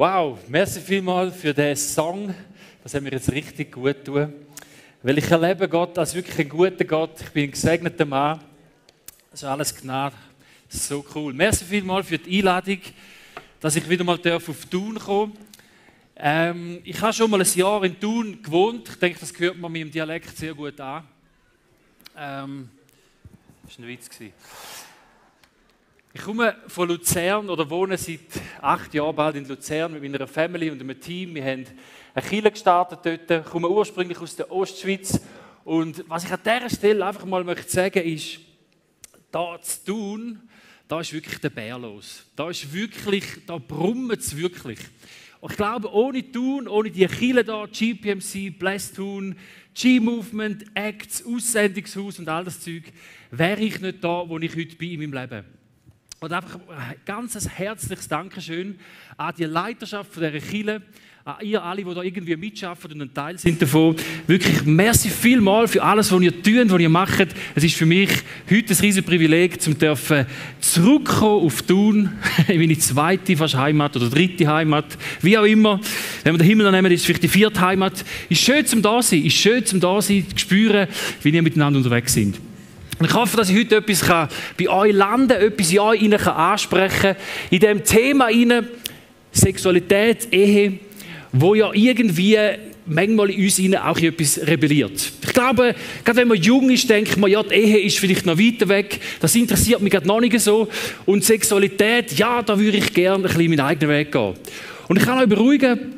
Wow, merci vielmals für den Song. Das haben wir jetzt richtig gut tun. Weil ich erlebe Gott als wirklich einen guten Gott. Ich bin ein gesegneter Mann. Ist alles Gnade. So cool. Merci vielmals für die Einladung, dass ich wieder mal auf Thun kommen ähm, Ich habe schon mal ein Jahr in Thun gewohnt. Ich denke, das gehört man meinem Dialekt sehr gut an. Ähm, das war ein Witz. Ich komme von Luzern oder wohne seit acht Jahren bald in Luzern mit meiner Family und einem Team. Wir haben eine Kirche gestartet dort, ich komme ursprünglich aus der Ostschweiz. Und was ich an dieser Stelle einfach mal möchte sagen ist, da zu tun, da ist wirklich der Bär los. Da ist wirklich, da brummt es wirklich. Und ich glaube, ohne Tun, ohne die Kirche da, GPMC, Blessed Tun, G-Movement, Acts, Aussendungshaus und all das Zeug, wäre ich nicht da, wo ich heute bin in meinem Leben. Und einfach ein ganz herzliches Dankeschön an die Leiterschaft von dieser Kirche, an ihr alle, die da irgendwie mitschaffen und ein Teil sind davon. Wirklich merci vielmal für alles, was ihr tut, was ihr macht. Es ist für mich heute ein riesiges Privileg, zum dürfen zurückkommen auf Thun, in meine zweite fast Heimat oder dritte Heimat, wie auch immer. Wenn wir den Himmel nehmen, ist es vielleicht die vierte Heimat. Ist schön zum da sein, ist schön zum da sein, zu spüren, wie wir miteinander unterwegs sind. Ich hoffe, dass ich heute etwas bei euch landen kann, etwas in euch ansprechen kann, in dem Thema rein, Sexualität, Ehe, wo ja irgendwie manchmal in uns auch etwas rebelliert. Ich glaube, gerade wenn man jung ist, denkt man, ja, die Ehe ist vielleicht noch weiter weg, das interessiert mich gerade noch nicht so. Und Sexualität, ja, da würde ich gerne ein bisschen meinen eigenen Weg gehen. Und ich kann euch beruhigen,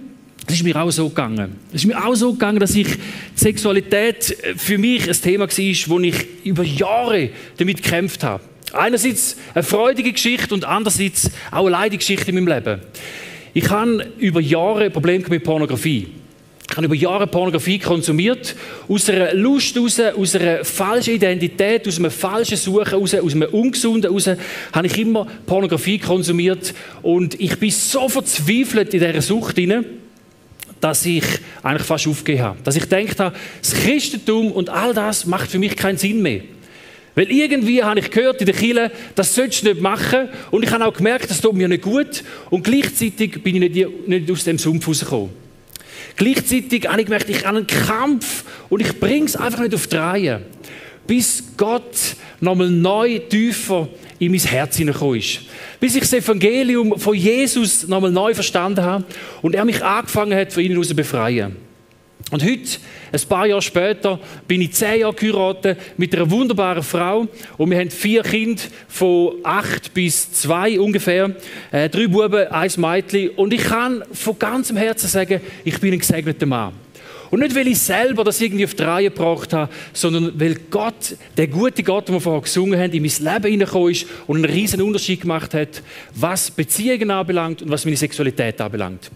das ist mir auch so gegangen. Es ist mir auch so gegangen, dass ich Sexualität für mich ein Thema war, wo ich über Jahre damit gekämpft habe. Einerseits eine freudige Geschichte und andererseits auch eine leidige Geschichte in meinem Leben. Ich habe über Jahre Probleme mit Pornografie. Ich habe über Jahre Pornografie konsumiert. Aus einer Lust heraus, aus einer falschen Identität, aus einem falschen Suchen heraus, aus einem Ungesunden heraus, habe ich immer Pornografie konsumiert. Und ich bin so verzweifelt in dieser Sucht hinein, dass ich eigentlich fast aufgegeben habe. Dass ich gedacht habe, das Christentum und all das macht für mich keinen Sinn mehr. Weil irgendwie habe ich gehört in der Kirche, das sollst du nicht machen. Und ich habe auch gemerkt, das tut mir nicht gut. Und gleichzeitig bin ich nicht, nicht aus dem Sumpf rausgekommen. Gleichzeitig habe ich gemerkt, ich habe einen Kampf und ich bringe es einfach nicht auf die Reihe. Bis Gott nochmal neu tiefer in mein Herz hineingekommen ist. Bis ich das Evangelium von Jesus nochmal neu verstanden habe und er mich angefangen hat, von ihnen aus zu befreien. Und heute, ein paar Jahre später, bin ich zehn Jahre geheiratet mit einer wunderbaren Frau und wir haben vier Kinder von acht bis zwei ungefähr, äh, drei Buben, ein Mädchen und ich kann von ganzem Herzen sagen, ich bin ein gesegneter Mann. Und nicht, weil ich selber das irgendwie auf die Reihe gebracht habe, sondern weil Gott, der gute Gott, den wir vorher gesungen haben, in mein Leben hineingekommen ist und einen riesen Unterschied gemacht hat, was Beziehungen anbelangt und was meine Sexualität anbelangt.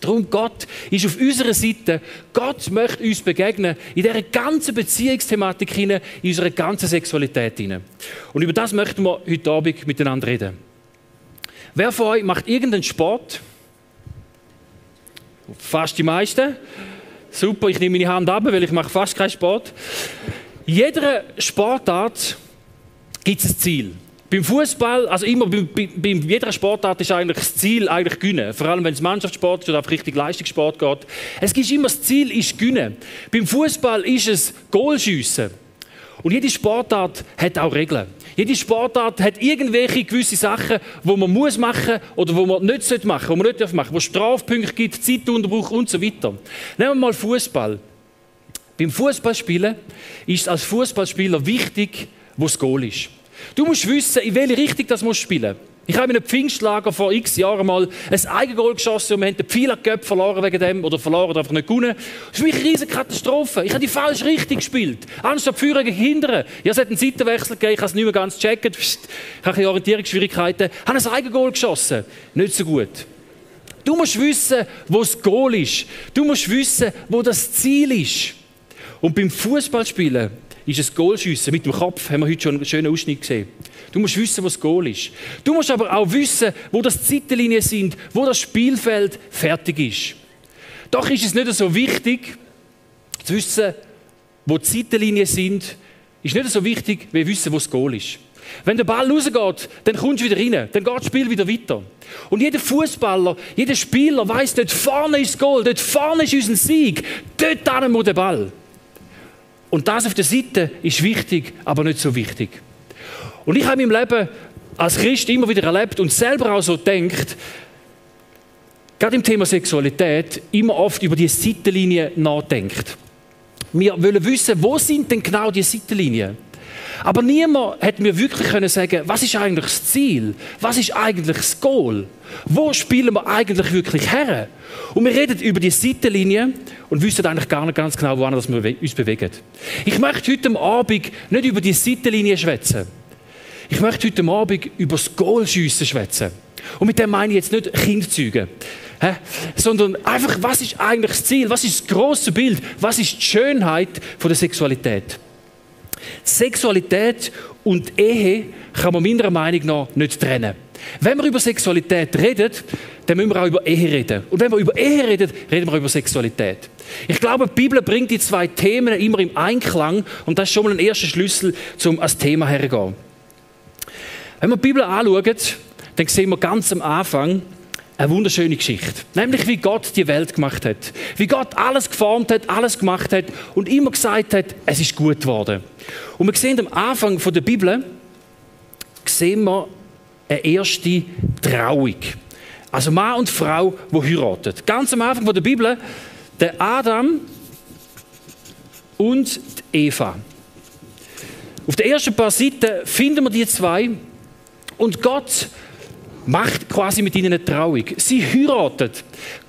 Darum, Gott ist auf unserer Seite. Gott möchte uns begegnen in dieser ganzen Beziehungsthematik hinein, in unserer ganzen Sexualität hinein. Und über das möchten wir heute Abend miteinander reden. Wer von euch macht irgendeinen Sport? Fast die meisten. Super, ich nehme meine Hand ab, weil ich mache fast keinen Sport. Jeder Sportart gibt es ein Ziel. Beim Fußball, also immer bei, bei, bei, jeder Sportart ist eigentlich das Ziel eigentlich gewinnen. Vor allem wenn es Mannschaftssport ist oder auf richtig Leistungssport geht. Es gibt immer das Ziel ist gewinnen. Beim Fußball ist es Goalschiessen. Und jede Sportart hat auch Regeln. Jede Sportart hat irgendwelche gewisse Sachen, wo man muss machen oder wo man nicht machen sollte, wo man nicht machen darf, wo Strafpunkte gibt, Zeitunterbruch und so weiter. Nehmen wir mal Fußball. Beim Fußballspielen ist es als Fußballspieler wichtig, wo das Goal ist. Du musst wissen, in welche Richtung das musst spielen ich habe in einem Pfingstlager vor x Jahren mal ein Eigengoal geschossen und wir haben den Pfeilerköpf verloren wegen dem oder verloren oder einfach nicht gewonnen. Das ist für mich eine riesige Katastrophe. Ich habe die falsche Richtung gespielt. Anstatt Führer hindern. Ja, es hat einen Seitenwechsel gegeben, ich habe es nicht mehr ganz gecheckt. Ich habe Orientierungsschwierigkeiten. Ich habe ein Eigengoal geschossen. Nicht so gut. Du musst wissen, wo das Goal ist. Du musst wissen, wo das Ziel ist. Und beim Fußballspielen ist es Goalschiessen mit dem Kopf, haben wir heute schon einen schönen Ausschnitt gesehen. Du musst wissen, wo das Goal ist. Du musst aber auch wissen, wo das Zeitlinien sind, wo das Spielfeld fertig ist. Doch ist es nicht so wichtig, zu wissen, wo die Zeitlinien sind, ist nicht so wichtig, wie wissen, wo das Goal ist. Wenn der Ball rausgeht, dann kommst du wieder rein, dann geht das Spiel wieder weiter. Und jeder Fußballer, jeder Spieler weiß, dort vorne ist das Goal, dort vorne ist unser Sieg, dort muss der Ball. Und das auf der Seite ist wichtig, aber nicht so wichtig. Und ich habe im Leben als Christ immer wieder erlebt und selber auch so denkt, gerade im Thema Sexualität, immer oft über die Seitenlinie nachdenkt. Wir wollen wissen, wo sind denn genau die Seitenlinien? Aber niemand hat mir wirklich können sagen, was ist eigentlich das Ziel? Was ist eigentlich das Goal? Wo spielen wir eigentlich wirklich her? Und wir reden über die Seitenlinie und wissen eigentlich gar nicht ganz genau, woran wir uns bewegen. Ich möchte heute Abend nicht über die Seitenlinie schwätzen. Ich möchte heute Abend über das Goalschiessen schwätzen. Und mit dem meine ich jetzt nicht Kindzeugen, sondern einfach, was ist eigentlich das Ziel? Was ist das große Bild? Was ist die Schönheit von der Sexualität? Sexualität und Ehe kann man meiner Meinung nach nicht trennen. Wenn wir über Sexualität reden, dann müssen wir auch über Ehe reden. Und wenn wir über Ehe reden, reden wir über Sexualität. Ich glaube, die Bibel bringt die zwei Themen immer im Einklang und das ist schon mal ein erster Schlüssel, um als Thema herzugehen. Wenn wir die Bibel anschauen, dann sehen wir ganz am Anfang eine wunderschöne Geschichte. Nämlich, wie Gott die Welt gemacht hat. Wie Gott alles geformt hat, alles gemacht hat und immer gesagt hat, es ist gut geworden. Und wir sehen am Anfang der Bibel, sehen wir eine erste Trauung. Also Mann und Frau, die heiraten. Ganz am Anfang der Bibel, der Adam und die Eva. Auf den ersten paar Seiten finden wir die zwei und Gott macht quasi mit ihnen eine Trauung. Sie heiraten.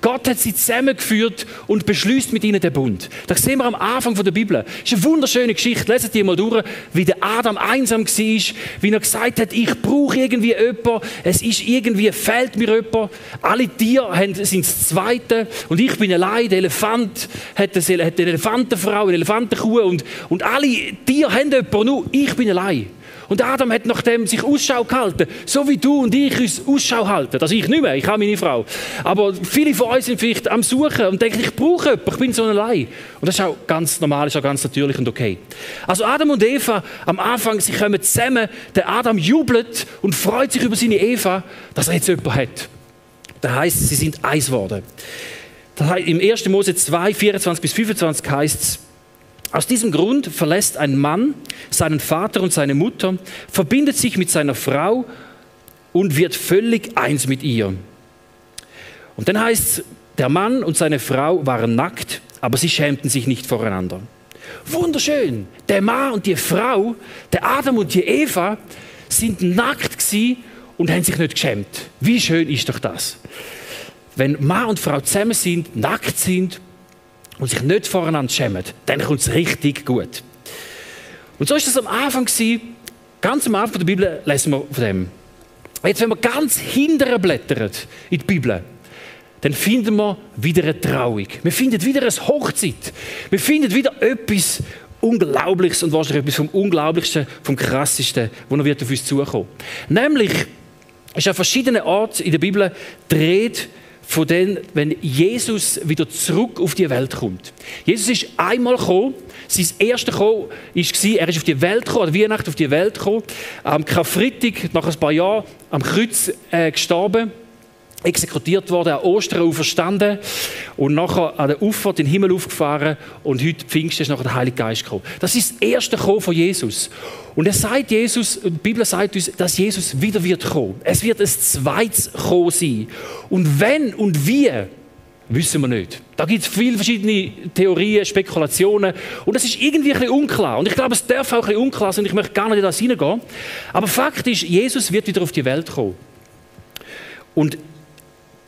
Gott hat sie zusammengeführt und beschließt mit ihnen den Bund. Das sehen wir am Anfang der Bibel. Das ist eine wunderschöne Geschichte. Lesen die mal durch, wie der Adam einsam war, wie er gesagt hat, ich brauche irgendwie jemanden, es ist irgendwie, fehlt mir jemand. Alle Tiere sind das Zweite und ich bin allein. Der Elefant hat eine Elefantenfrau, eine Elefantenkuh und, und alle Tiere haben jemanden, nur ich bin allein. Und Adam hat nach dem sich Ausschau gehalten, so wie du und ich uns Ausschau halten. Also ich nicht mehr, ich habe meine Frau. Aber viele von uns sind vielleicht am Suchen und denken, ich brauche jemanden, ich bin so allein. Und das ist auch ganz normal, ist auch ganz natürlich und okay. Also Adam und Eva am Anfang, sie kommen zusammen, der Adam jubelt und freut sich über seine Eva, dass er jetzt jemanden hat. Das heißt, sie sind eins geworden. Im 1. Mose 2, 24 bis 25 heißt es, aus diesem Grund verlässt ein Mann seinen Vater und seine Mutter, verbindet sich mit seiner Frau und wird völlig eins mit ihr. Und dann heißt es, der Mann und seine Frau waren nackt, aber sie schämten sich nicht voreinander. Wunderschön. Der Mann und die Frau, der Adam und die Eva, sind nackt und haben sich nicht geschämt. Wie schön ist doch das? Wenn Mann und Frau zusammen sind, nackt sind und sich nicht voreinander schämen, dann kommt es richtig gut. Und so ist es am Anfang gewesen, ganz am Anfang der Bibel lesen wir von dem. Jetzt, wenn wir ganz hinterher blättern in die Bibel, dann finden wir wieder eine Trauung. Wir finden wieder eine Hochzeit. Wir finden wieder etwas Unglaubliches und wahrscheinlich etwas vom Unglaublichsten, vom Krassesten, wo noch wird auf uns zukommen. Nämlich ist an verschiedenen Orten in der Bibel dreht von dem, wenn Jesus wieder zurück auf die Welt kommt. Jesus ist einmal gekommen, sein erster Kommen war, er ist auf die Welt gekommen, an Weihnachten auf die Welt gekommen, am Karfreitag, nach ein paar Jahren, am Kreuz äh, gestorben, exekutiert worden, an Ostern auferstanden und nachher an der Auffahrt in den Himmel aufgefahren und heute Pfingsten ist nachher der Heilige Geist gekommen. Das ist das erste Kommen von Jesus. Und er sagt Jesus, die Bibel sagt uns, dass Jesus wieder wird kommen. Es wird ein zweites Kommen sein. Und wenn und wie, wissen wir nicht. Da gibt es viele verschiedene Theorien, Spekulationen und das ist irgendwie ein bisschen unklar. Und ich glaube, es darf auch ein bisschen unklar sein und ich möchte gar nicht in das hineingehen. Aber Fakt ist, Jesus wird wieder auf die Welt kommen. Und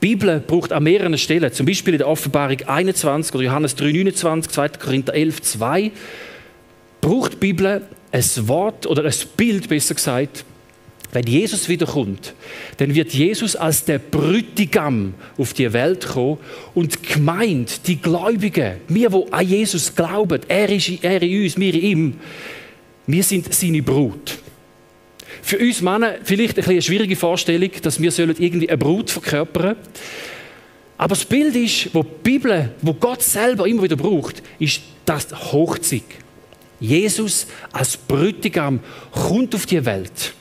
die Bibel braucht an mehreren Stellen, zum Beispiel in der Offenbarung 21 oder Johannes 3, 29, 2. Korinther 11, 2, braucht die Bibel ein Wort oder ein Bild, besser gesagt, wenn Jesus wiederkommt, dann wird Jesus als der Brütigam auf die Welt kommen und gemeint, die Gläubigen, wir, die an Jesus glauben, er ist er in uns, wir in ihm, wir sind seine Brut. Für uns Männer vielleicht eine schwierige Vorstellung, dass wir irgendwie eine Brut verkörpern aber das Bild ist, wo die Bibel, wo Gott selber immer wieder braucht, ist das Hochzeit. Jesus als Brütigam kommt auf die Welt.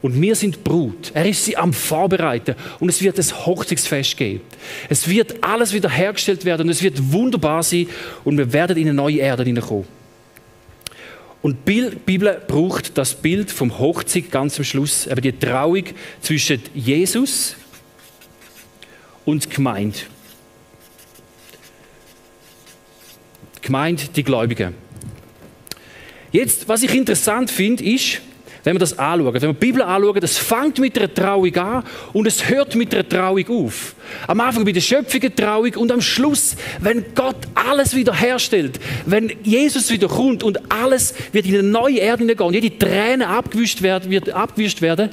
Und wir sind Brut. Er ist sie am Vorbereiten. Und es wird das Hochzeitsfest geben. Es wird alles wieder hergestellt werden und es wird wunderbar sein. Und wir werden in eine neue Erde hineinkommen. Und die Bibel braucht das Bild vom Hochzeit ganz am Schluss, eben die Trauung zwischen Jesus und Gemeinde. Gemeinde, die Gläubigen. Jetzt, was ich interessant finde, ist, wenn wir das anschauen, wenn wir die Bibel anschauen, das fängt mit einer Trauung an und es hört mit einer Trauung auf. Am Anfang bei der Schöpfung eine Trauung und am Schluss, wenn Gott alles wieder herstellt, wenn Jesus wieder kommt und alles wird in eine neue Erde hineingehen jede Träne abgewischt werden, wird abgewischt werden,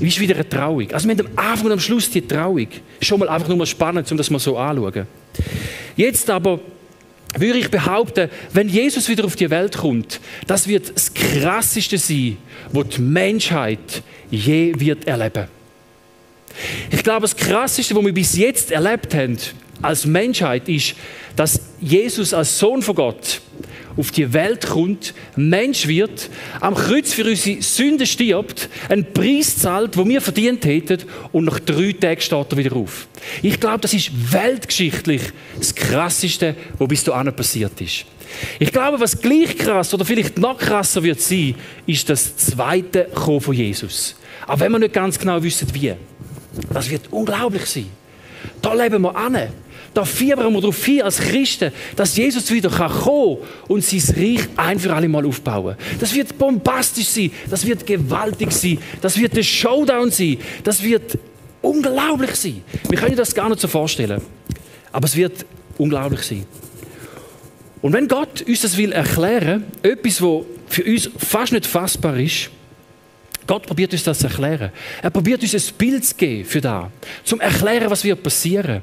ist wieder eine Trauung. Also wir haben am Anfang und am Schluss die Trauung. Schon mal einfach nur mal spannend, um das mal so anzuschauen. Jetzt aber würde ich behaupten, wenn Jesus wieder auf die Welt kommt, das wird das Krasseste sein, was die Menschheit je wird erleben. Ich glaube, das Krasseste, was wir bis jetzt erlebt haben als Menschheit, ist, dass Jesus als Sohn von Gott auf die Welt kommt, Mensch wird, am Kreuz für unsere Sünden stirbt, einen Preis zahlt, wo wir verdient hätten, und nach drei Tagen steht er wieder auf. Ich glaube, das ist weltgeschichtlich das Krasseste, was bis dahin passiert ist. Ich glaube, was gleich krass oder vielleicht noch krasser wird sein, ist das zweite Kommen von Jesus. Auch wenn wir nicht ganz genau wissen, wie. Das wird unglaublich sein. Da leben wir an. Da fiebern wir darauf hin als Christen, dass Jesus wieder kommen kann und sein Reich ein für alle Mal aufbauen. Das wird bombastisch sein, das wird gewaltig sein, das wird ein Showdown sein, das wird unglaublich sein. Wir können das gar nicht so vorstellen. Aber es wird unglaublich sein. Und wenn Gott uns das will erklären, etwas, was für uns fast nicht fassbar ist, Gott probiert uns das zu erklären. Er probiert uns ein Bild zu geben für da, zum erklären, was wird passieren.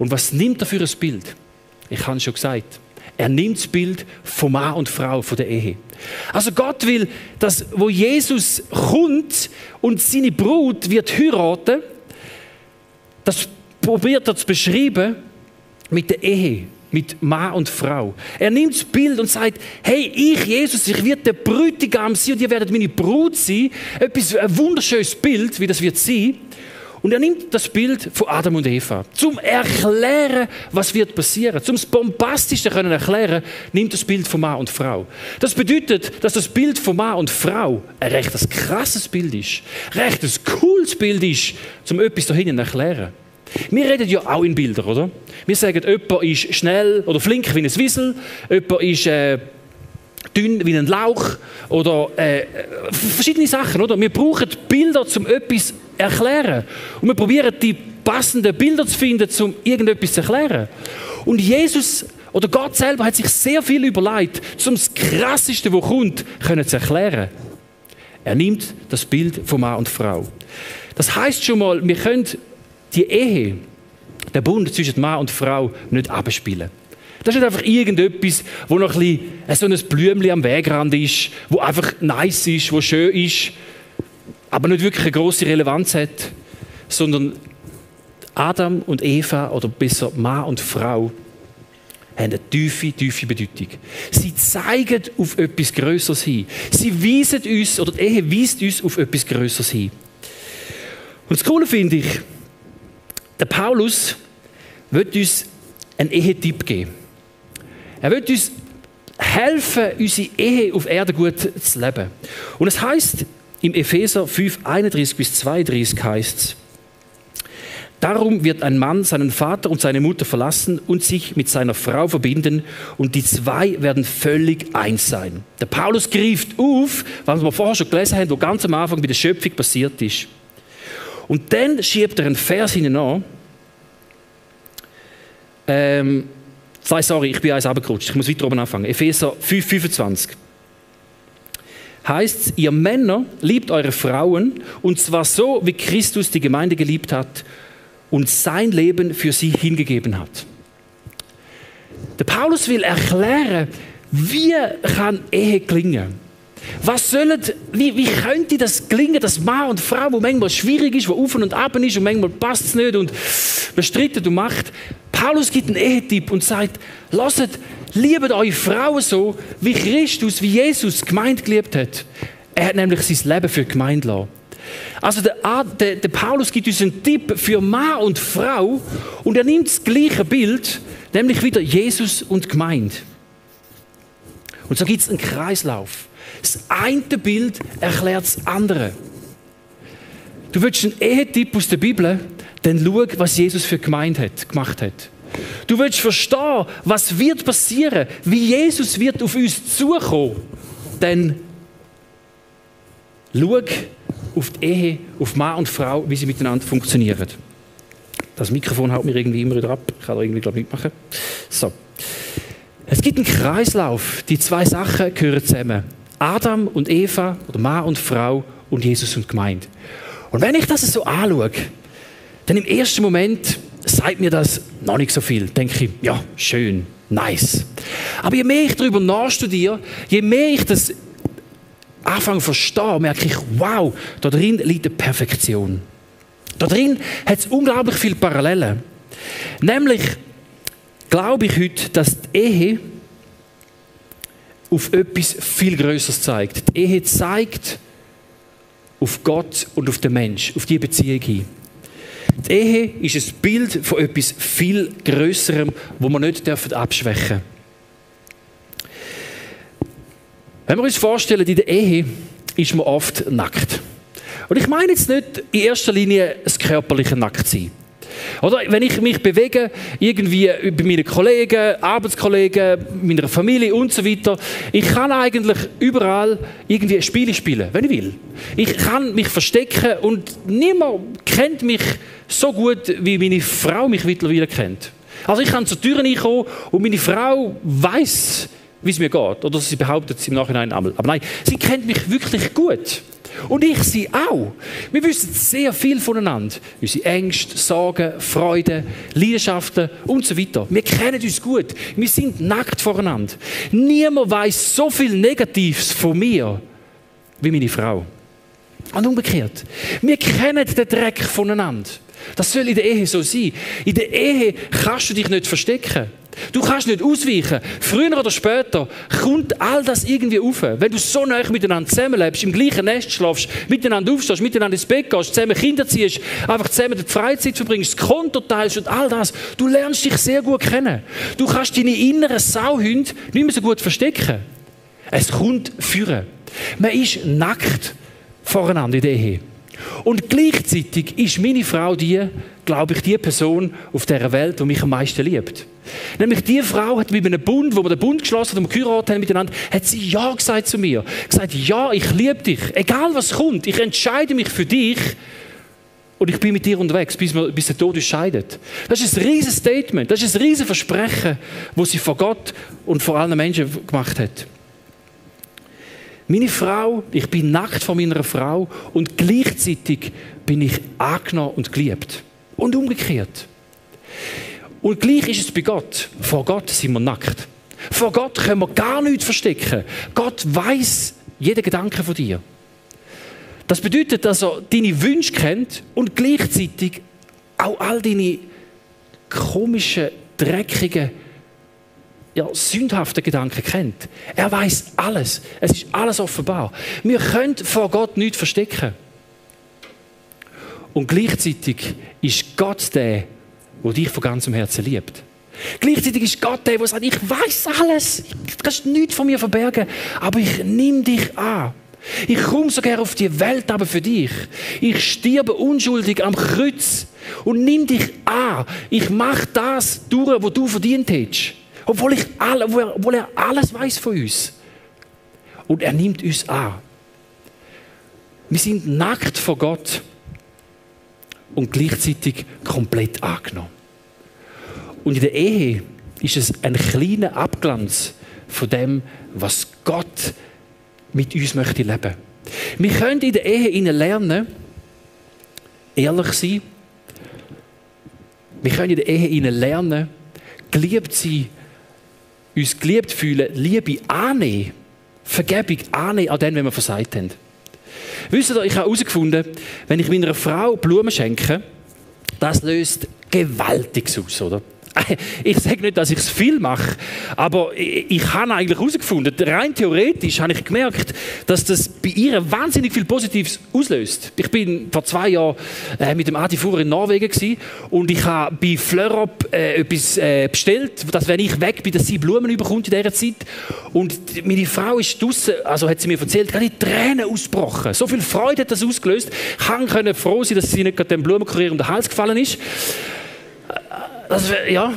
Und was nimmt er für ein Bild? Ich habe es schon gesagt. Er nimmt das Bild von Mann und Frau, von der Ehe. Also Gott will, dass wo Jesus kommt und seine Brut wird heiraten, das probiert er zu beschreiben mit der Ehe, mit Mann und Frau. Er nimmt das Bild und sagt, hey, ich, Jesus, ich werde der Brütigam sein und ihr werdet meine Brut sein. Etwas, ein wunderschönes Bild, wie das wird sein. Und er nimmt das Bild von Adam und Eva. Zum Erklären, was wird passieren. Zum Bombastische können erklären, nimmt das Bild von Mann und Frau. Das bedeutet, dass das Bild von Mann und Frau ein recht krasses Bild ist. Recht cooles Bild ist, um etwas dahin zu erklären. Wir reden ja auch in Bildern, oder? Wir sagen, jemand ist schnell oder flink wie ein Wiesel, jemand ist äh, dünn wie ein Lauch oder äh, verschiedene Sachen, oder? Wir brauchen Bilder, um etwas erklären. Und wir probieren die passenden Bilder zu finden, um irgendetwas zu erklären. Und Jesus oder Gott selber hat sich sehr viel überlegt, um das Krasseste, was kommt, können zu erklären. Er nimmt das Bild von Mann und Frau. Das heißt schon mal, wir können die Ehe, der Bund zwischen Mann und Frau nicht abspielen. Das ist nicht einfach irgendetwas, wo noch ein bisschen so ein Blümchen am Wegrand ist, wo einfach nice ist, wo schön ist, aber nicht wirklich eine große Relevanz hat, sondern Adam und Eva oder besser Mann und Frau haben eine tiefe, tiefe Bedeutung. Sie zeigen auf etwas Größeres hin. Sie weisen uns, oder die Ehe weist uns auf etwas Größeres hin. Und das Coole finde ich, der Paulus wird uns einen Ehetipp geben. Er wird uns helfen, unsere Ehe auf Erde gut zu leben. Und es heißt im Epheser 5, 31 bis 32 heißt es, Darum wird ein Mann seinen Vater und seine Mutter verlassen und sich mit seiner Frau verbinden und die zwei werden völlig eins sein. Der Paulus griff auf, was wir vorher schon gelesen haben, wo ganz am Anfang bei der Schöpfung passiert ist. Und dann schiebt er einen Vers hinein. Ähm, sorry, ich bin eins abgerutscht. Ich muss weiter oben anfangen. Epheser 5, 25 heißt ihr Männer liebt eure Frauen und zwar so, wie Christus die Gemeinde geliebt hat und sein Leben für sie hingegeben hat. Der Paulus will erklären, wie kann Ehe klingen? Was sollen, wie, wie könnte das gelingen, dass Mann und Frau, wo manchmal schwierig ist, wo auf und ab ist und manchmal passt es nicht und bestrittet und macht. Paulus gibt einen Ehetipp und sagt, lasst liebet eure Frauen so, wie Christus, wie Jesus die Gemeinde geliebt hat. Er hat nämlich sein Leben für die Gemeinde gelassen. Also der, der, der, Paulus gibt uns einen Tipp für Mann und Frau und er nimmt das gleiche Bild, nämlich wieder Jesus und Gemeinde. Und so gibt es einen Kreislauf. Das eine Bild erklärt das andere. Du willst einen Ehetipp aus der Bibel, dann schau, was Jesus für Gemeinde hat, gemacht hat. Du willst verstehen, was wird passieren, wie Jesus wird auf uns zukommen, dann schau auf die Ehe, auf Mann und Frau, wie sie miteinander funktionieren. Das Mikrofon haut mir irgendwie immer wieder ab. Ich kann da irgendwie, glaube ich, mitmachen. So. Es gibt einen Kreislauf. Die zwei Sachen gehören zusammen. Adam und Eva, oder Mann und Frau und Jesus und Gemeinde. Und wenn ich das so anschaue, dann im ersten Moment sagt mir das noch nicht so viel. Denke ich, ja, schön, nice. Aber je mehr ich darüber nachstudiere, je mehr ich das anfange zu verstehen, merke ich, wow, da drin liegt eine Perfektion. Da drin hat es unglaublich viele Parallelen. Nämlich glaube ich heute, dass die Ehe auf etwas viel Größeres zeigt. Die Ehe zeigt auf Gott und auf den Mensch, auf die Beziehung hin. Die Ehe ist ein Bild von etwas viel Größerem, wo wir nicht abschwächen dürfen. Wenn wir uns vorstellen, in der Ehe ist man oft nackt. Und ich meine jetzt nicht in erster Linie das körperliche Nacktsein. Oder wenn ich mich bewege, irgendwie bei meinen Kollegen, Arbeitskollegen, meiner Familie und so weiter, ich kann eigentlich überall irgendwie Spiele spielen, wenn ich will. Ich kann mich verstecken und niemand kennt mich so gut, wie meine Frau mich mittlerweile kennt. Also ich kann zur Tür reinkommen und meine Frau weiß, wie es mir geht. Oder sie behauptet es im Nachhinein einmal. Aber nein, sie kennt mich wirklich gut. Und ich sie auch. Wir wissen sehr viel voneinander. Unsere Ängste, Sorgen, Freuden, Leidenschaften und so weiter. Wir kennen uns gut. Wir sind nackt voreinander. Niemand weiß so viel Negatives von mir wie meine Frau. Und umgekehrt. Wir kennen den Dreck voneinander. Das soll in der Ehe so sein. In der Ehe kannst du dich nicht verstecken. Du kannst nicht ausweichen. Früher oder später kommt all das irgendwie auf. Wenn du so nah miteinander zusammenlebst, im gleichen Nest schlafst, miteinander aufstehst, miteinander ins Bett gehst, zusammen Kinder ziehst, einfach zusammen die Freizeit verbringst, das Konto teilst und all das, du lernst dich sehr gut kennen. Du kannst deine inneren Sauhunde nicht mehr so gut verstecken. Es kommt führen. Man ist nackt voreinander in der Ehe. Und gleichzeitig ist meine Frau die, glaube ich, die Person auf dieser Welt, die mich am meisten liebt. Nämlich die Frau hat mit einem Bund, wo wir den Bund geschlossen haben, geheiratet haben miteinander, hat sie Ja gesagt zu mir. Gesagt, ja, ich liebe dich. Egal was kommt, ich entscheide mich für dich und ich bin mit dir unterwegs, bis, wir, bis der Tod uns scheidet. Das ist ein riesiges Statement, das ist ein riesiges Versprechen, das sie vor Gott und vor allen Menschen gemacht hat. Meine Frau, ich bin nackt von meiner Frau und gleichzeitig bin ich angenommen und geliebt. Und umgekehrt. Und gleich ist es bei Gott. Vor Gott sind wir nackt. Vor Gott können wir gar nichts verstecken. Gott weiß jeden Gedanken von dir. Das bedeutet, dass er deine Wünsche kennt und gleichzeitig auch all deine komischen, dreckigen ja, sündhafte Gedanken kennt. Er weiß alles. Es ist alles offenbar. Wir können vor Gott nichts verstecken. Und gleichzeitig ist Gott der, der dich von ganzem Herzen liebt. Gleichzeitig ist Gott der, der sagt, ich weiß alles, du kannst nichts von mir verbergen, aber ich nehme dich an. Ich komme sogar auf die Welt aber für dich. Ich stirbe unschuldig am Kreuz und nimm dich an. Ich mache das durch, was du verdient hättest. Obwohl, ich alle, obwohl er alles weiß von uns. Und er nimmt uns an. Wir sind nackt vor Gott und gleichzeitig komplett angenommen. Und in der Ehe ist es ein kleiner Abglanz von dem, was Gott mit uns möchte leben. Wir können in der Ehe lernen, ehrlich sein. Wir können in der Ehe lernen, geliebt sein uns geliebt fühlen, Liebe annehmen, Vergebung annehmen an den, wenn wir versagt haben. Wisst ihr, ich habe herausgefunden, wenn ich meiner Frau Blumen schenke, das löst Gewaltiges aus, oder? ich sage nicht, dass ich es viel mache, aber ich, ich habe eigentlich herausgefunden, rein theoretisch habe ich gemerkt, dass das bei ihr wahnsinnig viel Positives auslöst. Ich bin vor zwei Jahren äh, mit dem Adi Fuhrer in Norwegen gewesen, und ich habe bei Fleurop äh, etwas äh, bestellt, dass wenn ich weg bin, dass sie Blumen überkommt in dieser Zeit. Und meine Frau ist draußen, also hat sie mir erzählt, gerade Tränen ausgebrochen. So viel Freude hat das ausgelöst. Ich kann froh sein, dass sie nicht gerade dem Blumenkurier um den Hals gefallen ist. Das, ja,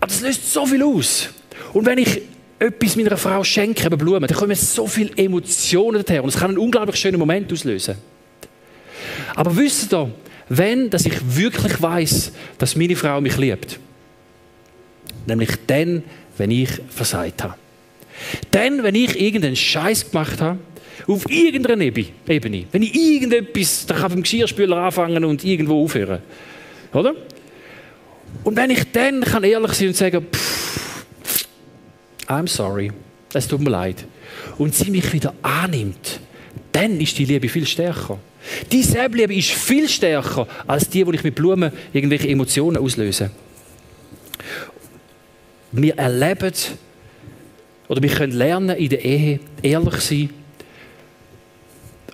aber das löst so viel aus. Und wenn ich etwas meiner Frau schenke, eben Blumen, dann kommen so viele Emotionen daher und es kann einen unglaublich schönen Moment auslösen. Aber wisst ihr, wenn, dass ich wirklich weiß, dass meine Frau mich liebt, nämlich dann, wenn ich versagt habe. Dann, wenn ich irgendeinen Scheiß gemacht habe, auf irgendeiner Ebene, wenn ich irgendetwas, da kann ich beim Geschirrspüler anfangen und irgendwo aufhören. Oder? Und wenn ich dann kann ehrlich sein und sagen, pff, I'm sorry, es tut mir leid, und sie mich wieder annimmt, dann ist die Liebe viel stärker. Die Selbstliebe ist viel stärker als die, wo ich mit Blumen irgendwelche Emotionen auslöse. Wir erleben oder wir können lernen in der Ehe ehrlich sein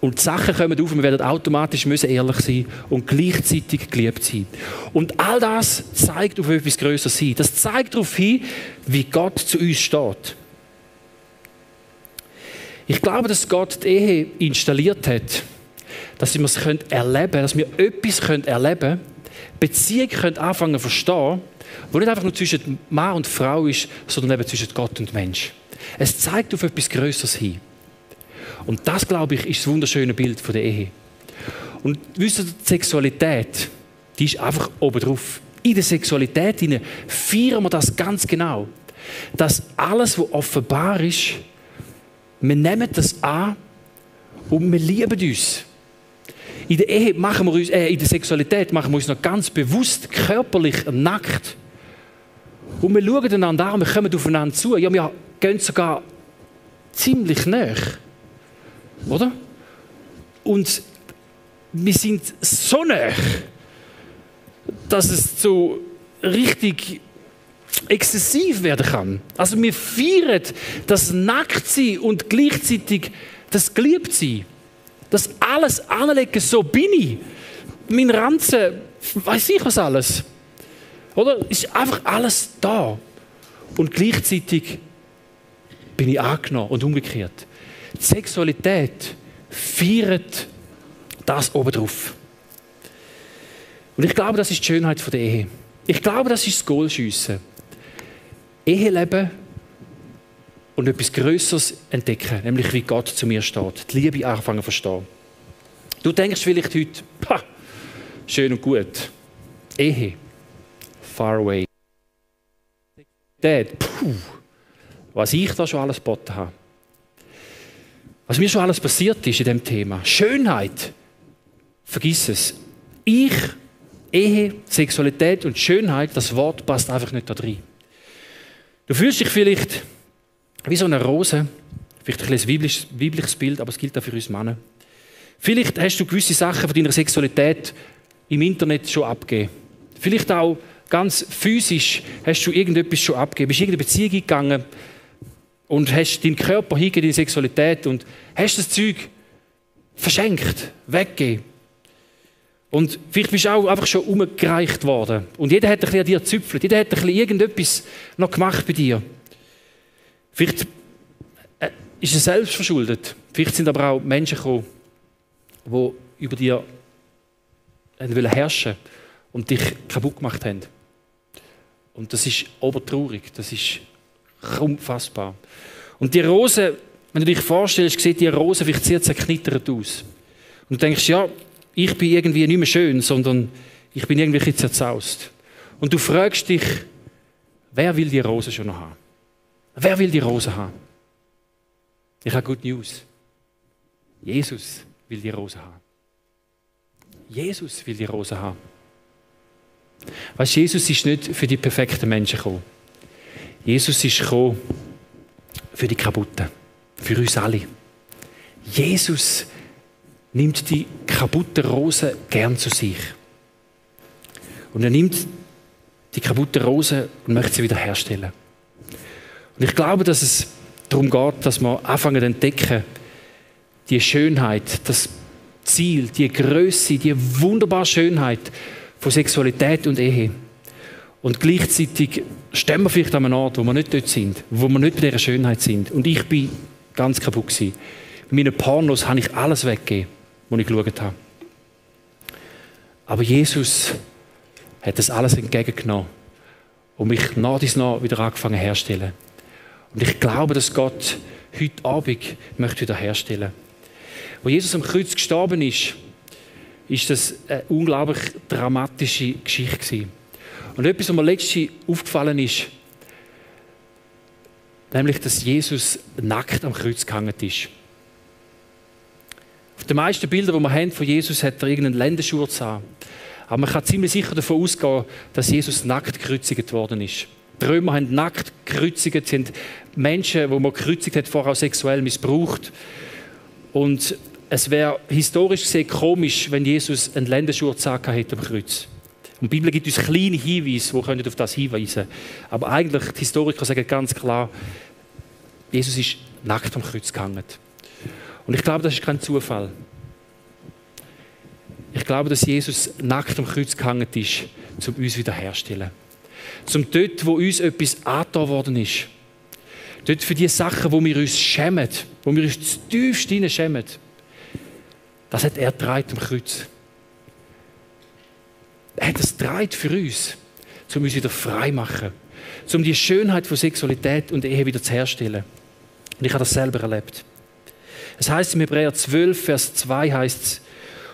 und die Sachen kommen auf, wir werden automatisch müssen ehrlich sein und gleichzeitig geliebt sein. Und all das zeigt auf etwas Größeres hin. Das zeigt darauf hin, wie Gott zu uns steht. Ich glaube, dass Gott die Ehe installiert hat, dass wir es erleben können, dass wir etwas erleben können, Beziehung können anfangen zu verstehen, wo nicht einfach nur zwischen Mann und Frau ist, sondern eben zwischen Gott und Mensch. Es zeigt auf etwas Größeres hin. Und das, glaube ich, ist das wunderschöne Bild von der Ehe. Und wisst ihr, die Sexualität, die ist einfach oben drauf. In der Sexualität feiern wir das ganz genau. Dass alles, was offenbar ist, wir nehmen das an und wir lieben uns. In der Ehe machen wir uns, äh, in der Sexualität machen wir uns noch ganz bewusst körperlich nackt. Und wir schauen einander an, wir kommen aufeinander zu. Ja, wir gehen sogar ziemlich näher. Oder? Und wir sind so nah, dass es so richtig exzessiv werden kann. Also wir feiern das Nacktsein und gleichzeitig das Geliebtsein. Das alles anlegen, so bin ich. Mein Ranzen, weiß ich was alles. Oder? Ist einfach alles da. Und gleichzeitig bin ich angenommen und umgekehrt. Die Sexualität feiert das obendrauf. Und ich glaube, das ist die Schönheit der Ehe. Ich glaube, das ist das Goalschiessen. Eheleben und etwas Größeres entdecken, nämlich wie Gott zu mir steht. Die Liebe anfangen zu verstehen. Du denkst vielleicht heute, ha, schön und gut. Ehe, far away. Dad, puh, was ich da schon alles geboten habe. Was mir schon alles passiert ist in dem Thema. Schönheit, vergiss es. Ich, Ehe, Sexualität und Schönheit, das Wort passt einfach nicht da drin. Du fühlst dich vielleicht wie so eine Rose, vielleicht ein biblisches, biblisches Bild, aber es gilt auch für uns Männer. Vielleicht hast du gewisse Sachen von deiner Sexualität im Internet schon abgegeben. Vielleicht auch ganz physisch hast du irgendetwas schon abgegeben. Bist in irgendeine Beziehung gegangen, und hast deinen Körper hingegeben, deine Sexualität und hast das Zeug verschenkt, weggegeben. Und vielleicht bist du auch einfach schon umgereicht worden. Und jeder hat ein bisschen an dir gezüpfelt. Jeder hat ein bisschen irgendetwas noch gemacht bei dir. Vielleicht äh, ist es selbst verschuldet. Vielleicht sind aber auch Menschen gekommen, die über dir herrschen und dich kaputt gemacht haben. Und das ist obertraurig. Das ist unfassbar. Und die Rose, wenn du dich vorstellst, sieht die Rose vielleicht sehr zerknittert aus. Und du denkst, ja, ich bin irgendwie nicht mehr schön, sondern ich bin irgendwie zerzaust. Und du fragst dich, wer will die Rose schon noch haben? Wer will die Rose haben? Ich habe Good News. Jesus will die Rose haben. Jesus will die Rose haben. Weißt, Jesus ist nicht für die perfekten Menschen gekommen. Jesus ist gekommen für die Kaputten, für uns alle. Jesus nimmt die kaputte Rose gern zu sich. Und er nimmt die kaputte Rose und möchte sie wieder herstellen. Und ich glaube, dass es darum geht, dass wir anfangen zu entdecken, die Schönheit, das Ziel, die Größe, die wunderbare Schönheit von Sexualität und Ehe. Und gleichzeitig stehen wir vielleicht an einem Ort, wo wir nicht dort sind, wo wir nicht bei dieser Schönheit sind. Und ich bin ganz kaputt gewesen. Bei meinen Pornos habe ich alles weggegeben, was ich geschaut habe. Aber Jesus hat das alles entgegengenommen und mich nach dies nach wieder angefangen herzustellen. Und ich glaube, dass Gott heute Abend möchte wieder herstellen. Wo Jesus am Kreuz gestorben ist, ist das eine unglaublich dramatische Geschichte gewesen. Und etwas, was mir letztens aufgefallen ist, nämlich, dass Jesus nackt am Kreuz gehangen ist. Auf den meisten Bildern, die wir haben von Jesus, hat er irgendeinen Länderschurz an. Aber man kann ziemlich sicher davon ausgehen, dass Jesus nackt gekreuzigt worden ist. Die Römer haben nackt gekreuzigt, sind Menschen, die man gekreuzigt hat, vorher sexuell missbraucht. Und es wäre historisch gesehen komisch, wenn Jesus einen Länderschurz hätte am Kreuz. Und die Bibel gibt uns kleine Hinweise, die auf das hinweisen können. Aber eigentlich, die Historiker sagen ganz klar, Jesus ist nackt am Kreuz gehangen. Und ich glaube, das ist kein Zufall. Ich glaube, dass Jesus nackt am Kreuz gehangen ist, um uns wiederherzustellen. Zum dort, wo uns etwas angetan worden ist. Dort für die Sachen, wo wir uns schämen, wo wir uns tiefst schämen. Das hat er am Kreuz. Er hat es dreit für uns, um uns wieder frei zu machen, um die Schönheit von Sexualität und Ehe wieder zu herstellen. Und ich habe das selber erlebt. Es heißt im Hebräer 12, Vers 2 heißt es,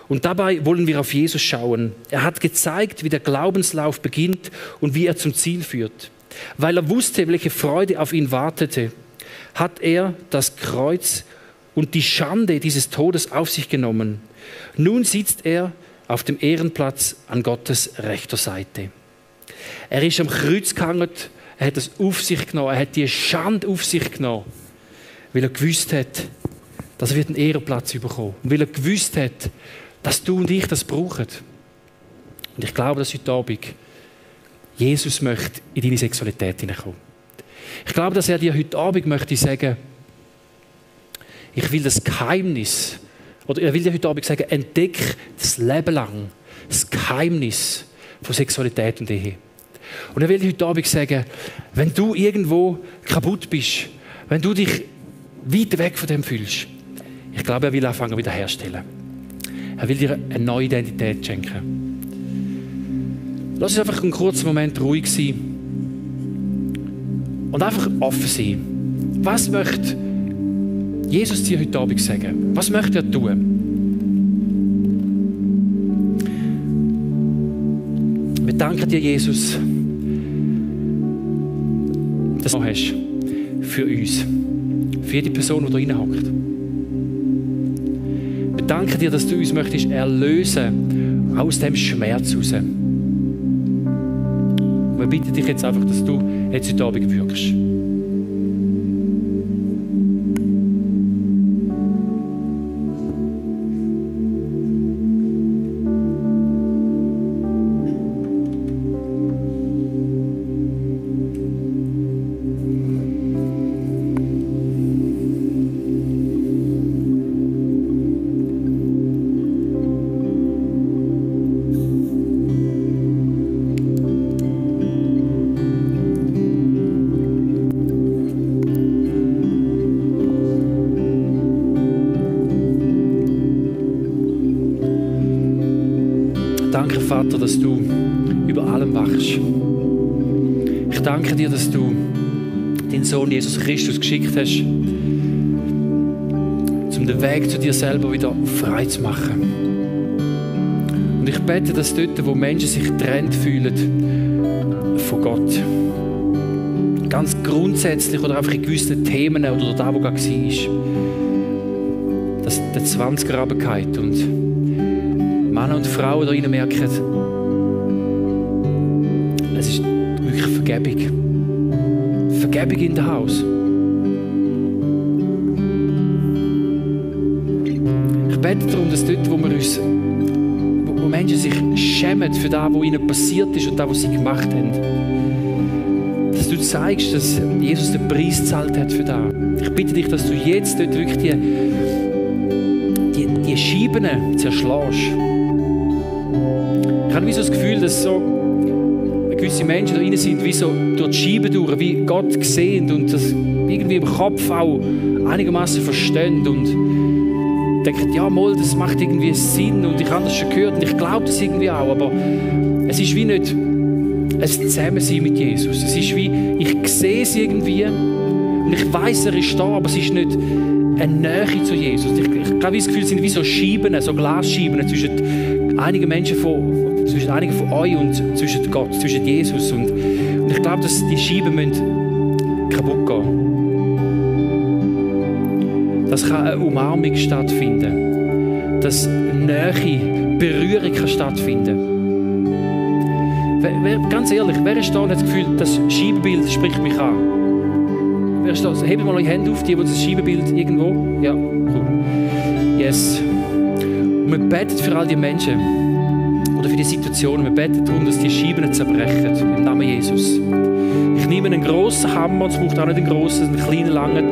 und dabei wollen wir auf Jesus schauen. Er hat gezeigt, wie der Glaubenslauf beginnt und wie er zum Ziel führt. Weil er wusste, welche Freude auf ihn wartete, hat er das Kreuz und die Schande dieses Todes auf sich genommen. Nun sitzt er auf dem Ehrenplatz an Gottes rechter Seite. Er ist am Kreuz gehangen, er hat es auf sich genommen, er hat die Schande auf sich genommen, weil er gewusst hat, dass er einen Ehrenplatz bekommen und weil er gewusst hat, dass du und ich das brauchen. Und ich glaube, dass heute Abend Jesus möchte in deine Sexualität hineinkommen. Ich glaube, dass er dir heute Abend möchte sagen, ich will das Geheimnis oder er will dir heute Abend sagen, entdeck das Leben lang das Geheimnis von Sexualität und Ehe. Und er will dir heute Abend sagen, wenn du irgendwo kaputt bist, wenn du dich weit weg von dem fühlst, ich glaube, er will anfangen wieder herstellen. Er will dir eine neue Identität schenken. Lass uns einfach einen kurzen Moment ruhig sein und einfach offen sein. Was möchte Jesus dir heute Abend sagen? Was möchte er tun? Wir danken dir, Jesus, dass du hast für uns, für jede Person, die da reinhockt. Wir danken dir, dass du uns möchtest erlösen aus dem Schmerz raus. Wir bitten dich jetzt einfach, dass du jetzt heute Abend wirkst. Vater, dass du über allem wachst. Ich danke dir, dass du deinen Sohn Jesus Christus geschickt hast, um den Weg zu dir selber wieder frei zu machen. Und ich bete, dass dort, wo Menschen sich getrennt fühlen von Gott, ganz grundsätzlich oder einfach in gewissen Themen oder da, wo gerade war, dass der 20er runtergeht und Frauen da merken, es ist wirklich Vergebung. Vergebung in der Haus. Ich bete darum, dass dort, wo wir uns, wo Menschen sich schämen für das, was ihnen passiert ist und das, was sie gemacht haben. Dass du zeigst, dass Jesus den Preis gezahlt hat für das. Ich bitte dich, dass du jetzt dort wirklich die, die, die Scheiben zerschlägst. Habe wie so das Gefühl, dass so gewisse Menschen da rein sind, wie so durch die Scheiben durch, wie Gott sehen und das irgendwie im Kopf auch einigermaßen verstehen und denken, ja, mal, das macht irgendwie Sinn und ich habe das schon gehört und ich glaube das irgendwie auch, aber es ist wie nicht ein Zusammensein mit Jesus. Es ist wie, ich sehe es irgendwie und ich weiß, er ist da, aber es ist nicht eine Nähe zu Jesus. Ich, ich habe das Gefühl, es sind wie so Scheiben, so Glasscheiben zwischen einigen Menschen von, zwischen einigen von euch und zwischen Gott, zwischen Jesus. Und, ich glaube, dass die Scheiben müssen kaputt gehen. Das kann eine Umarmung stattfinden. Dass Nähe, Berührung kann stattfinden. Ganz ehrlich, wer ist da und hat das Gefühl, das Scheibenbild spricht mich an? Wer ist da? Hebt mal eure Hände auf, die, die das Scheibenbild irgendwo. Ja, cool. Yes. Und wir beten für all die Menschen oder für die Situationen. Wir beten darum, dass die Scheiben zerbrechen. Im Namen Jesus. Ich nehme einen großen Hammer, es braucht auch nicht einen großen, einen kleinen langen.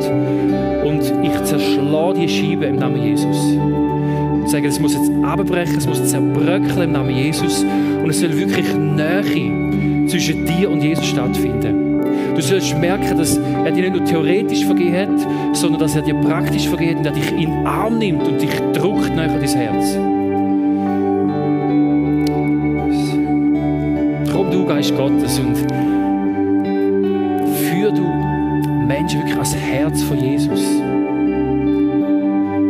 Und ich zerschlage die Scheibe im Namen Jesus. Und sage, es muss jetzt abbrechen, es muss zerbröckeln im Namen Jesus. Und es soll wirklich Nähe zwischen dir und Jesus stattfinden. Du sollst merken, dass er dir nicht nur theoretisch vergeben hat, sondern dass er dir praktisch vergeben hat und er dich in den Arm nimmt und dich drückt näher an dein Herz. Geist Gottes und führ du Menschen wirklich ans Herz von Jesus.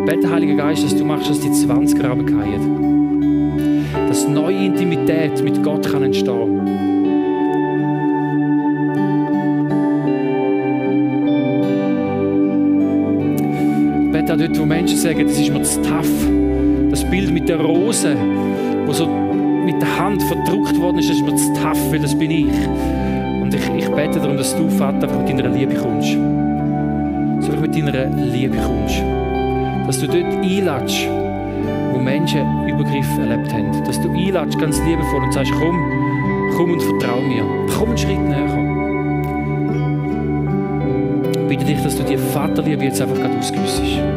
Bete, Heiliger Geist, dass du machst, dass die 20 Raben fallen. Dass neue Intimität mit Gott kann entstehen auch dort, wo Menschen sagen, das ist mir zu tough. Das Bild mit der Rose, wo so der Hand verdruckt worden ist, ist mir zu tough, weil das bin ich. Und ich, ich bete darum, dass du, Vater, einfach mit deiner Liebe kommst. Dass du mit deiner Liebe kommst. Dass du dort einlatschst, wo Menschen Übergriffe erlebt haben. Dass du einlatschst, ganz liebevoll und sagst, komm, komm und vertrau mir. Komm einen Schritt näher. Ich bitte dich, dass du die Vaterliebe jetzt einfach gerade ausgüssest.